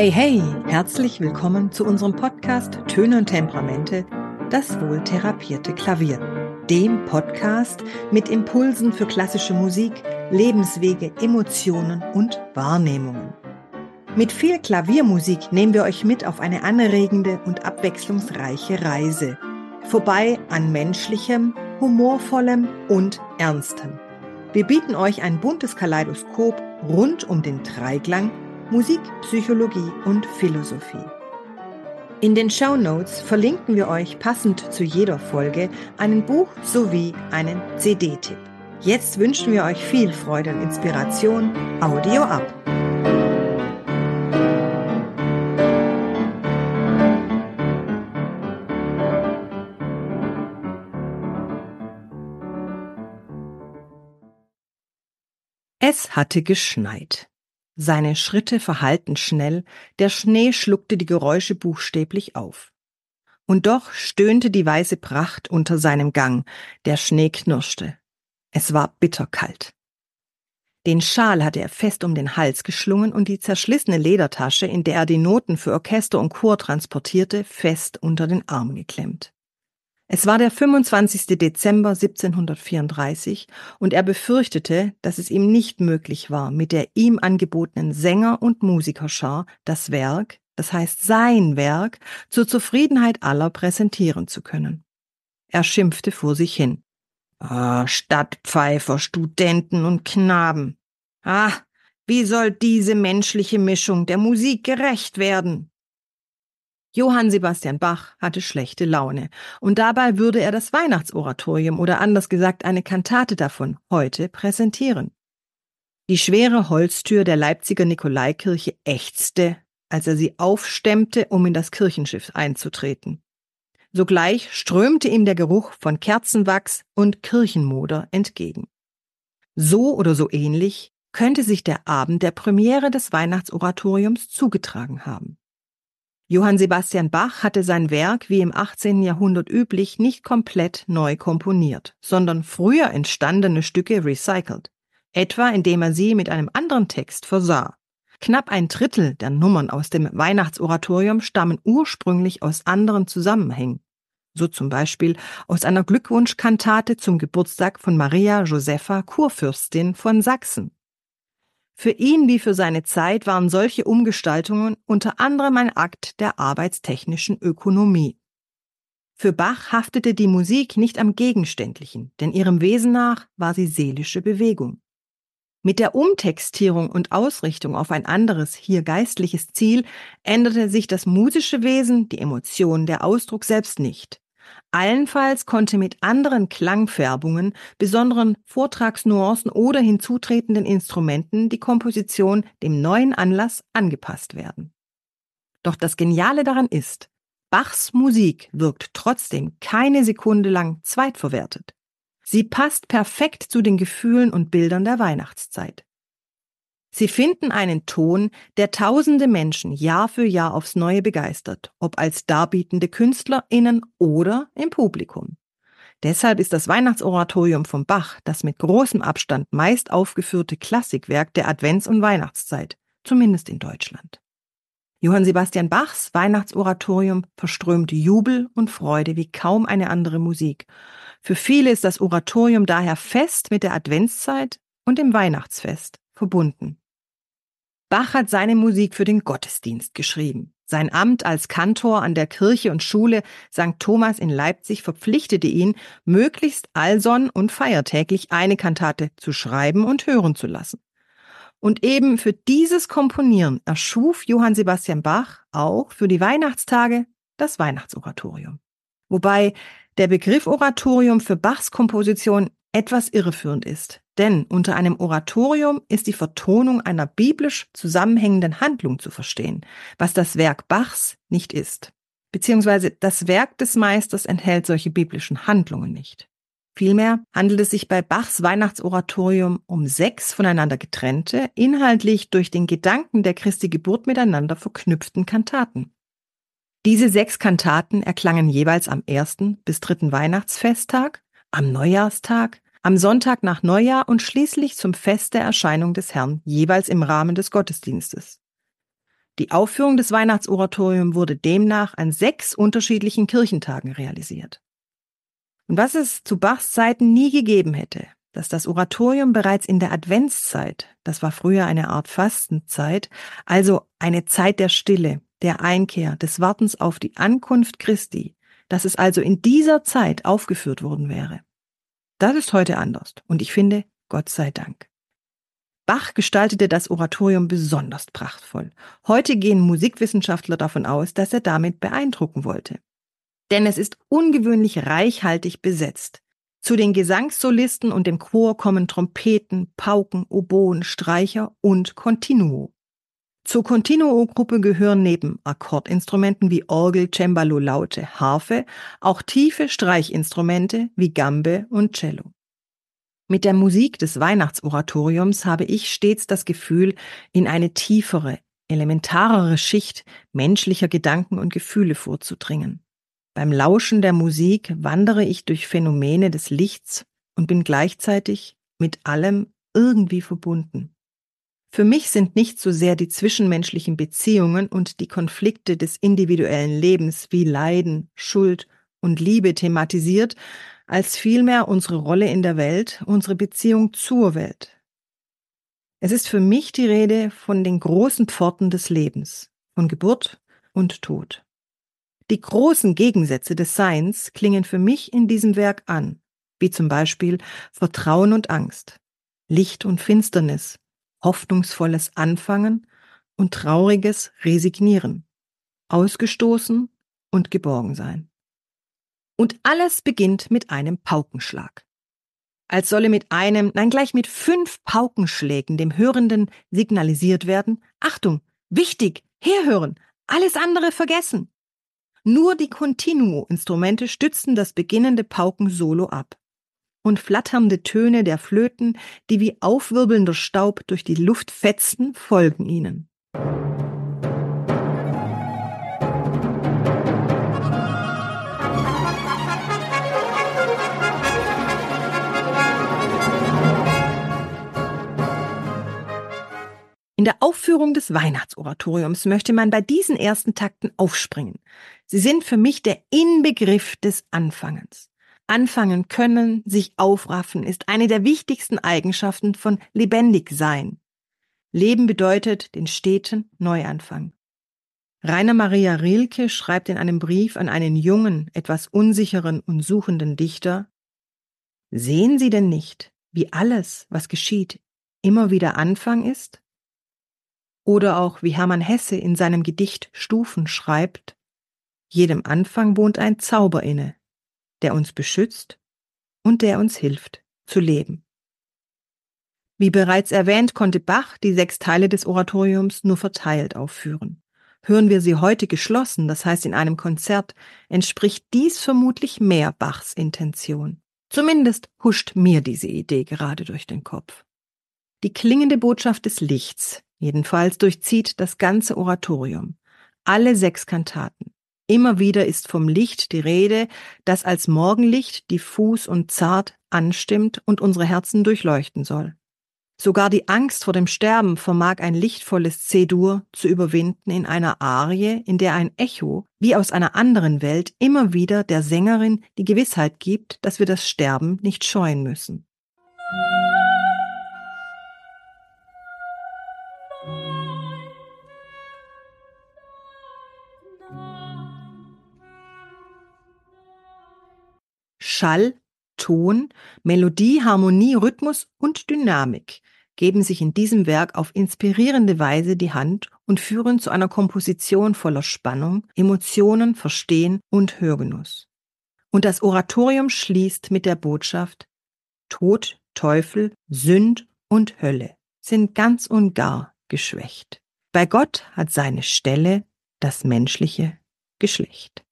Hey, hey, herzlich willkommen zu unserem Podcast Töne und Temperamente, das wohl therapierte Klavier. Dem Podcast mit Impulsen für klassische Musik, Lebenswege, Emotionen und Wahrnehmungen. Mit viel Klaviermusik nehmen wir euch mit auf eine anregende und abwechslungsreiche Reise. Vorbei an menschlichem, humorvollem und ernstem. Wir bieten euch ein buntes Kaleidoskop rund um den Dreiklang Musik, Psychologie und Philosophie. In den Show Notes verlinken wir euch passend zu jeder Folge einen Buch sowie einen CD-Tipp. Jetzt wünschen wir euch viel Freude und Inspiration. Audio ab! Es hatte geschneit. Seine Schritte verhallten schnell, der Schnee schluckte die Geräusche buchstäblich auf. Und doch stöhnte die weiße Pracht unter seinem Gang, der Schnee knirschte. Es war bitterkalt. Den Schal hatte er fest um den Hals geschlungen und die zerschlissene Ledertasche, in der er die Noten für Orchester und Chor transportierte, fest unter den Arm geklemmt. Es war der 25. Dezember 1734 und er befürchtete, dass es ihm nicht möglich war, mit der ihm angebotenen Sänger- und Musikerschar das Werk, das heißt sein Werk, zur Zufriedenheit aller präsentieren zu können. Er schimpfte vor sich hin. Ah, Stadtpfeifer, Studenten und Knaben. Ah, wie soll diese menschliche Mischung der Musik gerecht werden? Johann Sebastian Bach hatte schlechte Laune, und dabei würde er das Weihnachtsoratorium oder anders gesagt eine Kantate davon heute präsentieren. Die schwere Holztür der Leipziger Nikolaikirche ächzte, als er sie aufstemmte, um in das Kirchenschiff einzutreten. Sogleich strömte ihm der Geruch von Kerzenwachs und Kirchenmoder entgegen. So oder so ähnlich könnte sich der Abend der Premiere des Weihnachtsoratoriums zugetragen haben. Johann Sebastian Bach hatte sein Werk wie im 18. Jahrhundert üblich nicht komplett neu komponiert, sondern früher entstandene Stücke recycelt, etwa indem er sie mit einem anderen Text versah. Knapp ein Drittel der Nummern aus dem Weihnachtsoratorium stammen ursprünglich aus anderen Zusammenhängen, so zum Beispiel aus einer Glückwunschkantate zum Geburtstag von Maria Josepha Kurfürstin von Sachsen. Für ihn wie für seine Zeit waren solche Umgestaltungen unter anderem ein Akt der arbeitstechnischen Ökonomie. Für Bach haftete die Musik nicht am Gegenständlichen, denn ihrem Wesen nach war sie seelische Bewegung. Mit der Umtextierung und Ausrichtung auf ein anderes, hier geistliches Ziel änderte sich das musische Wesen, die Emotion, der Ausdruck selbst nicht. Allenfalls konnte mit anderen Klangfärbungen, besonderen Vortragsnuancen oder hinzutretenden Instrumenten die Komposition dem neuen Anlass angepasst werden. Doch das Geniale daran ist, Bachs Musik wirkt trotzdem keine Sekunde lang zweitverwertet. Sie passt perfekt zu den Gefühlen und Bildern der Weihnachtszeit. Sie finden einen Ton, der tausende Menschen Jahr für Jahr aufs Neue begeistert, ob als darbietende KünstlerInnen oder im Publikum. Deshalb ist das Weihnachtsoratorium von Bach das mit großem Abstand meist aufgeführte Klassikwerk der Advents- und Weihnachtszeit, zumindest in Deutschland. Johann Sebastian Bachs Weihnachtsoratorium verströmte Jubel und Freude wie kaum eine andere Musik. Für viele ist das Oratorium daher fest mit der Adventszeit und dem Weihnachtsfest verbunden. Bach hat seine Musik für den Gottesdienst geschrieben. Sein Amt als Kantor an der Kirche und Schule St. Thomas in Leipzig verpflichtete ihn, möglichst allsonn und feiertäglich eine Kantate zu schreiben und hören zu lassen. Und eben für dieses Komponieren erschuf Johann Sebastian Bach auch für die Weihnachtstage das Weihnachtsoratorium. Wobei der Begriff Oratorium für Bachs Komposition etwas irreführend ist. Denn unter einem Oratorium ist die Vertonung einer biblisch zusammenhängenden Handlung zu verstehen, was das Werk Bachs nicht ist. Beziehungsweise das Werk des Meisters enthält solche biblischen Handlungen nicht. Vielmehr handelt es sich bei Bachs Weihnachtsoratorium um sechs voneinander getrennte, inhaltlich durch den Gedanken der Christi Geburt miteinander verknüpften Kantaten. Diese sechs Kantaten erklangen jeweils am ersten bis dritten Weihnachtsfesttag, am Neujahrstag, am Sonntag nach Neujahr und schließlich zum Fest der Erscheinung des Herrn, jeweils im Rahmen des Gottesdienstes. Die Aufführung des Weihnachtsoratoriums wurde demnach an sechs unterschiedlichen Kirchentagen realisiert. Und was es zu Bachs Zeiten nie gegeben hätte, dass das Oratorium bereits in der Adventszeit, das war früher eine Art Fastenzeit, also eine Zeit der Stille, der Einkehr, des Wartens auf die Ankunft Christi, dass es also in dieser Zeit aufgeführt worden wäre. Das ist heute anders und ich finde, Gott sei Dank. Bach gestaltete das Oratorium besonders prachtvoll. Heute gehen Musikwissenschaftler davon aus, dass er damit beeindrucken wollte. Denn es ist ungewöhnlich reichhaltig besetzt. Zu den Gesangssolisten und dem Chor kommen Trompeten, Pauken, Oboen, Streicher und Continuo. Zur Continuo-Gruppe gehören neben Akkordinstrumenten wie Orgel, Cembalo, Laute, Harfe auch tiefe Streichinstrumente wie Gambe und Cello. Mit der Musik des Weihnachtsoratoriums habe ich stets das Gefühl, in eine tiefere, elementarere Schicht menschlicher Gedanken und Gefühle vorzudringen. Beim Lauschen der Musik wandere ich durch Phänomene des Lichts und bin gleichzeitig mit allem irgendwie verbunden. Für mich sind nicht so sehr die zwischenmenschlichen Beziehungen und die Konflikte des individuellen Lebens wie Leiden, Schuld und Liebe thematisiert, als vielmehr unsere Rolle in der Welt, unsere Beziehung zur Welt. Es ist für mich die Rede von den großen Pforten des Lebens, von Geburt und Tod. Die großen Gegensätze des Seins klingen für mich in diesem Werk an, wie zum Beispiel Vertrauen und Angst, Licht und Finsternis, hoffnungsvolles Anfangen und trauriges Resignieren, ausgestoßen und geborgen sein. Und alles beginnt mit einem Paukenschlag. Als solle mit einem, nein gleich mit fünf Paukenschlägen dem Hörenden signalisiert werden, Achtung, wichtig, herhören, alles andere vergessen. Nur die Continuo-Instrumente stützen das beginnende Paukensolo ab und flatternde Töne der Flöten, die wie aufwirbelnder Staub durch die Luft fetzen, folgen ihnen. In der Aufführung des Weihnachtsoratoriums möchte man bei diesen ersten Takten aufspringen. Sie sind für mich der Inbegriff des Anfangens. Anfangen können, sich aufraffen, ist eine der wichtigsten Eigenschaften von lebendig sein. Leben bedeutet den steten Neuanfang. Rainer Maria Rilke schreibt in einem Brief an einen jungen, etwas unsicheren und suchenden Dichter Sehen Sie denn nicht, wie alles, was geschieht, immer wieder Anfang ist? Oder auch wie Hermann Hesse in seinem Gedicht Stufen schreibt Jedem Anfang wohnt ein Zauber inne, der uns beschützt und der uns hilft zu leben. Wie bereits erwähnt, konnte Bach die sechs Teile des Oratoriums nur verteilt aufführen. Hören wir sie heute geschlossen, das heißt in einem Konzert, entspricht dies vermutlich mehr Bachs Intention. Zumindest huscht mir diese Idee gerade durch den Kopf. Die klingende Botschaft des Lichts jedenfalls durchzieht das ganze Oratorium, alle sechs Kantaten. Immer wieder ist vom Licht die Rede, das als Morgenlicht diffus und zart anstimmt und unsere Herzen durchleuchten soll. Sogar die Angst vor dem Sterben vermag ein lichtvolles C-Dur zu überwinden in einer Arie, in der ein Echo, wie aus einer anderen Welt, immer wieder der Sängerin die Gewissheit gibt, dass wir das Sterben nicht scheuen müssen. Schall, Ton, Melodie, Harmonie, Rhythmus und Dynamik geben sich in diesem Werk auf inspirierende Weise die Hand und führen zu einer Komposition voller Spannung, Emotionen, Verstehen und Hörgenuss. Und das Oratorium schließt mit der Botschaft Tod, Teufel, Sünd und Hölle sind ganz und gar geschwächt. Bei Gott hat seine Stelle das menschliche Geschlecht.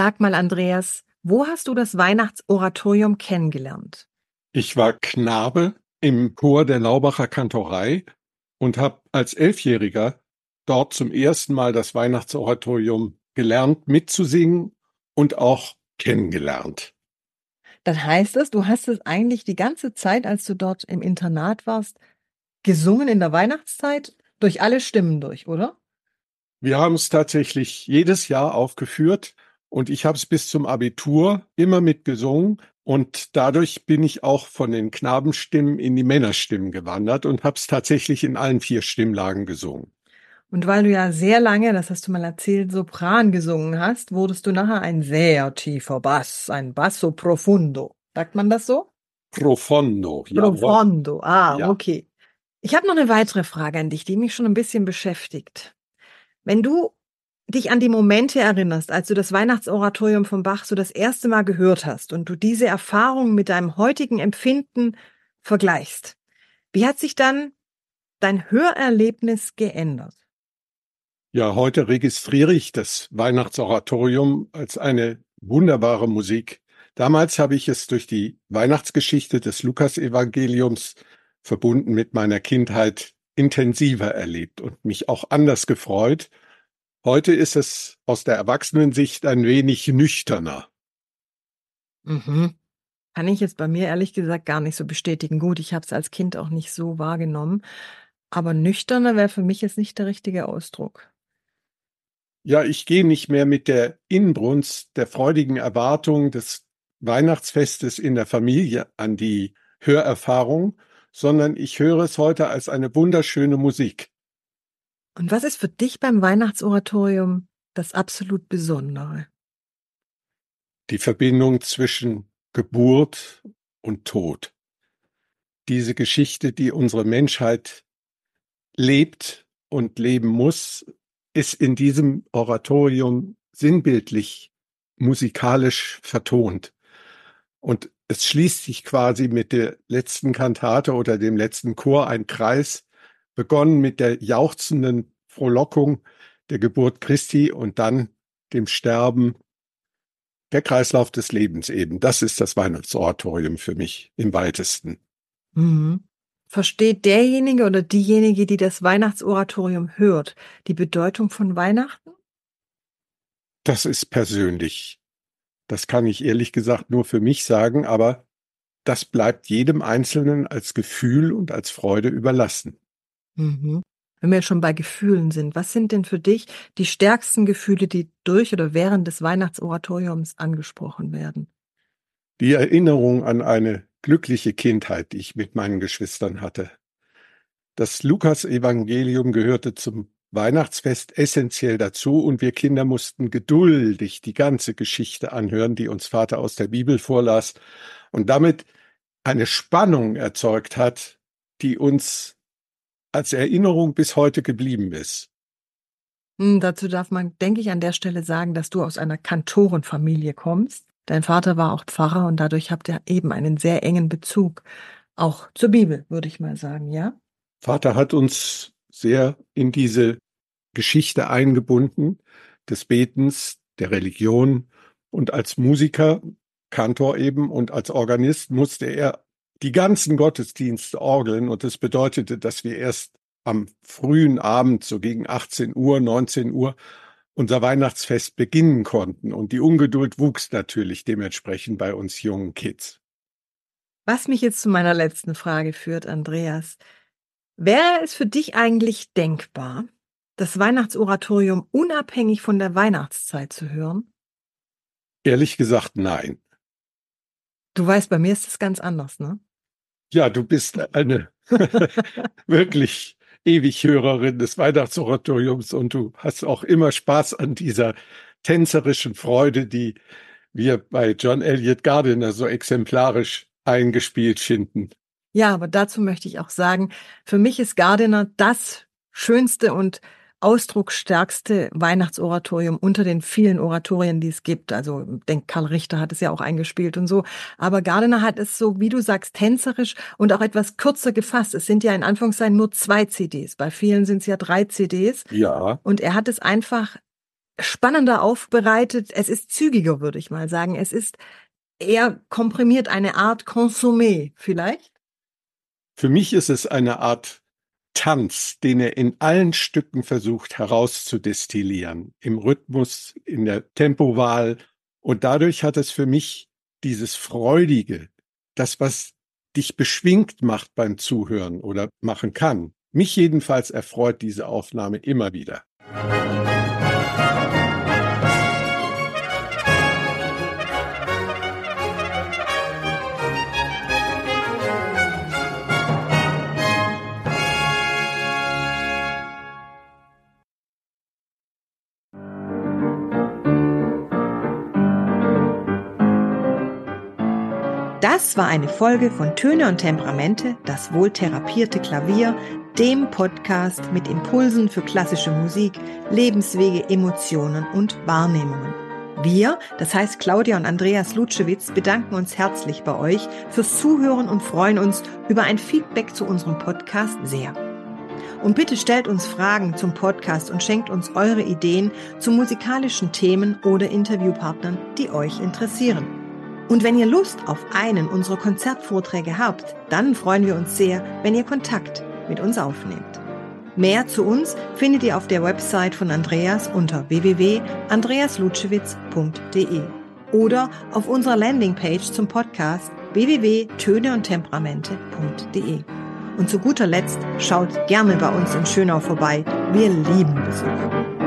Sag mal, Andreas, wo hast du das Weihnachtsoratorium kennengelernt? Ich war Knabe im Chor der Laubacher Kantorei und habe als Elfjähriger dort zum ersten Mal das Weihnachtsoratorium gelernt mitzusingen und auch kennengelernt. Das heißt es, du hast es eigentlich die ganze Zeit, als du dort im Internat warst, gesungen in der Weihnachtszeit durch alle Stimmen durch, oder? Wir haben es tatsächlich jedes Jahr aufgeführt und ich habe es bis zum Abitur immer mitgesungen und dadurch bin ich auch von den Knabenstimmen in die Männerstimmen gewandert und habe es tatsächlich in allen vier Stimmlagen gesungen. Und weil du ja sehr lange, das hast du mal erzählt, Sopran gesungen hast, wurdest du nachher ein sehr tiefer Bass, ein Basso profundo. Sagt man das so? Profondo. Profondo, ah, ja. okay. Ich habe noch eine weitere Frage an dich, die mich schon ein bisschen beschäftigt. Wenn du dich an die Momente erinnerst, als du das Weihnachtsoratorium von Bach so das erste Mal gehört hast und du diese Erfahrung mit deinem heutigen Empfinden vergleichst, wie hat sich dann dein Hörerlebnis geändert? Ja, heute registriere ich das Weihnachtsoratorium als eine wunderbare Musik. Damals habe ich es durch die Weihnachtsgeschichte des Lukasevangeliums verbunden mit meiner Kindheit intensiver erlebt und mich auch anders gefreut Heute ist es aus der Erwachsenensicht ein wenig nüchterner. Mhm. Kann ich jetzt bei mir ehrlich gesagt gar nicht so bestätigen. Gut, ich habe es als Kind auch nicht so wahrgenommen. Aber nüchterner wäre für mich jetzt nicht der richtige Ausdruck. Ja, ich gehe nicht mehr mit der Inbrunst der freudigen Erwartung des Weihnachtsfestes in der Familie an die Hörerfahrung, sondern ich höre es heute als eine wunderschöne Musik. Und was ist für dich beim Weihnachtsoratorium das absolut Besondere? Die Verbindung zwischen Geburt und Tod. Diese Geschichte, die unsere Menschheit lebt und leben muss, ist in diesem Oratorium sinnbildlich, musikalisch vertont. Und es schließt sich quasi mit der letzten Kantate oder dem letzten Chor ein Kreis, begonnen mit der jauchzenden Frohlockung der Geburt Christi und dann dem Sterben, der Kreislauf des Lebens eben. Das ist das Weihnachtsoratorium für mich im weitesten. Mhm. Versteht derjenige oder diejenige, die das Weihnachtsoratorium hört, die Bedeutung von Weihnachten? Das ist persönlich. Das kann ich ehrlich gesagt nur für mich sagen, aber das bleibt jedem Einzelnen als Gefühl und als Freude überlassen. Mhm. Wenn wir jetzt schon bei Gefühlen sind, was sind denn für dich die stärksten Gefühle, die durch oder während des Weihnachtsoratoriums angesprochen werden? Die Erinnerung an eine glückliche Kindheit, die ich mit meinen Geschwistern hatte. Das Lukas-Evangelium gehörte zum Weihnachtsfest essentiell dazu und wir Kinder mussten geduldig die ganze Geschichte anhören, die uns Vater aus der Bibel vorlas und damit eine Spannung erzeugt hat, die uns als Erinnerung bis heute geblieben ist. Hm, dazu darf man, denke ich, an der Stelle sagen, dass du aus einer Kantorenfamilie kommst. Dein Vater war auch Pfarrer und dadurch habt ihr eben einen sehr engen Bezug auch zur Bibel, würde ich mal sagen, ja? Vater hat uns sehr in diese Geschichte eingebunden des Betens, der Religion und als Musiker, Kantor eben und als Organist musste er die ganzen Gottesdienste orgeln und das bedeutete, dass wir erst am frühen Abend, so gegen 18 Uhr, 19 Uhr, unser Weihnachtsfest beginnen konnten. Und die Ungeduld wuchs natürlich dementsprechend bei uns jungen Kids. Was mich jetzt zu meiner letzten Frage führt, Andreas. Wäre es für dich eigentlich denkbar, das Weihnachtsoratorium unabhängig von der Weihnachtszeit zu hören? Ehrlich gesagt, nein. Du weißt, bei mir ist es ganz anders, ne? Ja, du bist eine wirklich ewig Hörerin des Weihnachtsoratoriums und du hast auch immer Spaß an dieser tänzerischen Freude, die wir bei John Elliott Gardiner so exemplarisch eingespielt finden. Ja, aber dazu möchte ich auch sagen, für mich ist Gardiner das schönste und ausdrucksstärkste Weihnachtsoratorium unter den vielen Oratorien, die es gibt. Also denk, Karl Richter hat es ja auch eingespielt und so. Aber Gardiner hat es so, wie du sagst, tänzerisch und auch etwas kürzer gefasst. Es sind ja in Anführungszeichen nur zwei CDs. Bei vielen sind es ja drei CDs. Ja. Und er hat es einfach spannender aufbereitet. Es ist zügiger, würde ich mal sagen. Es ist eher komprimiert, eine Art Consommé vielleicht. Für mich ist es eine Art Tanz, den er in allen Stücken versucht herauszudestillieren, im Rhythmus, in der Tempowahl. Und dadurch hat es für mich dieses Freudige, das, was dich beschwingt macht beim Zuhören oder machen kann. Mich jedenfalls erfreut diese Aufnahme immer wieder. Das war eine Folge von Töne und Temperamente, das wohltherapierte Klavier, dem Podcast mit Impulsen für klassische Musik, Lebenswege, Emotionen und Wahrnehmungen. Wir, das heißt Claudia und Andreas Lutschewitz, bedanken uns herzlich bei euch fürs Zuhören und freuen uns über ein Feedback zu unserem Podcast sehr. Und bitte stellt uns Fragen zum Podcast und schenkt uns eure Ideen zu musikalischen Themen oder Interviewpartnern, die euch interessieren. Und wenn ihr Lust auf einen unserer Konzertvorträge habt, dann freuen wir uns sehr, wenn ihr Kontakt mit uns aufnehmt. Mehr zu uns findet ihr auf der Website von Andreas unter www.andreaslutschewitz.de oder auf unserer Landingpage zum Podcast www.töneundtemperamente.de. Und zu guter Letzt schaut gerne bei uns in Schönau vorbei. Wir lieben Besuch.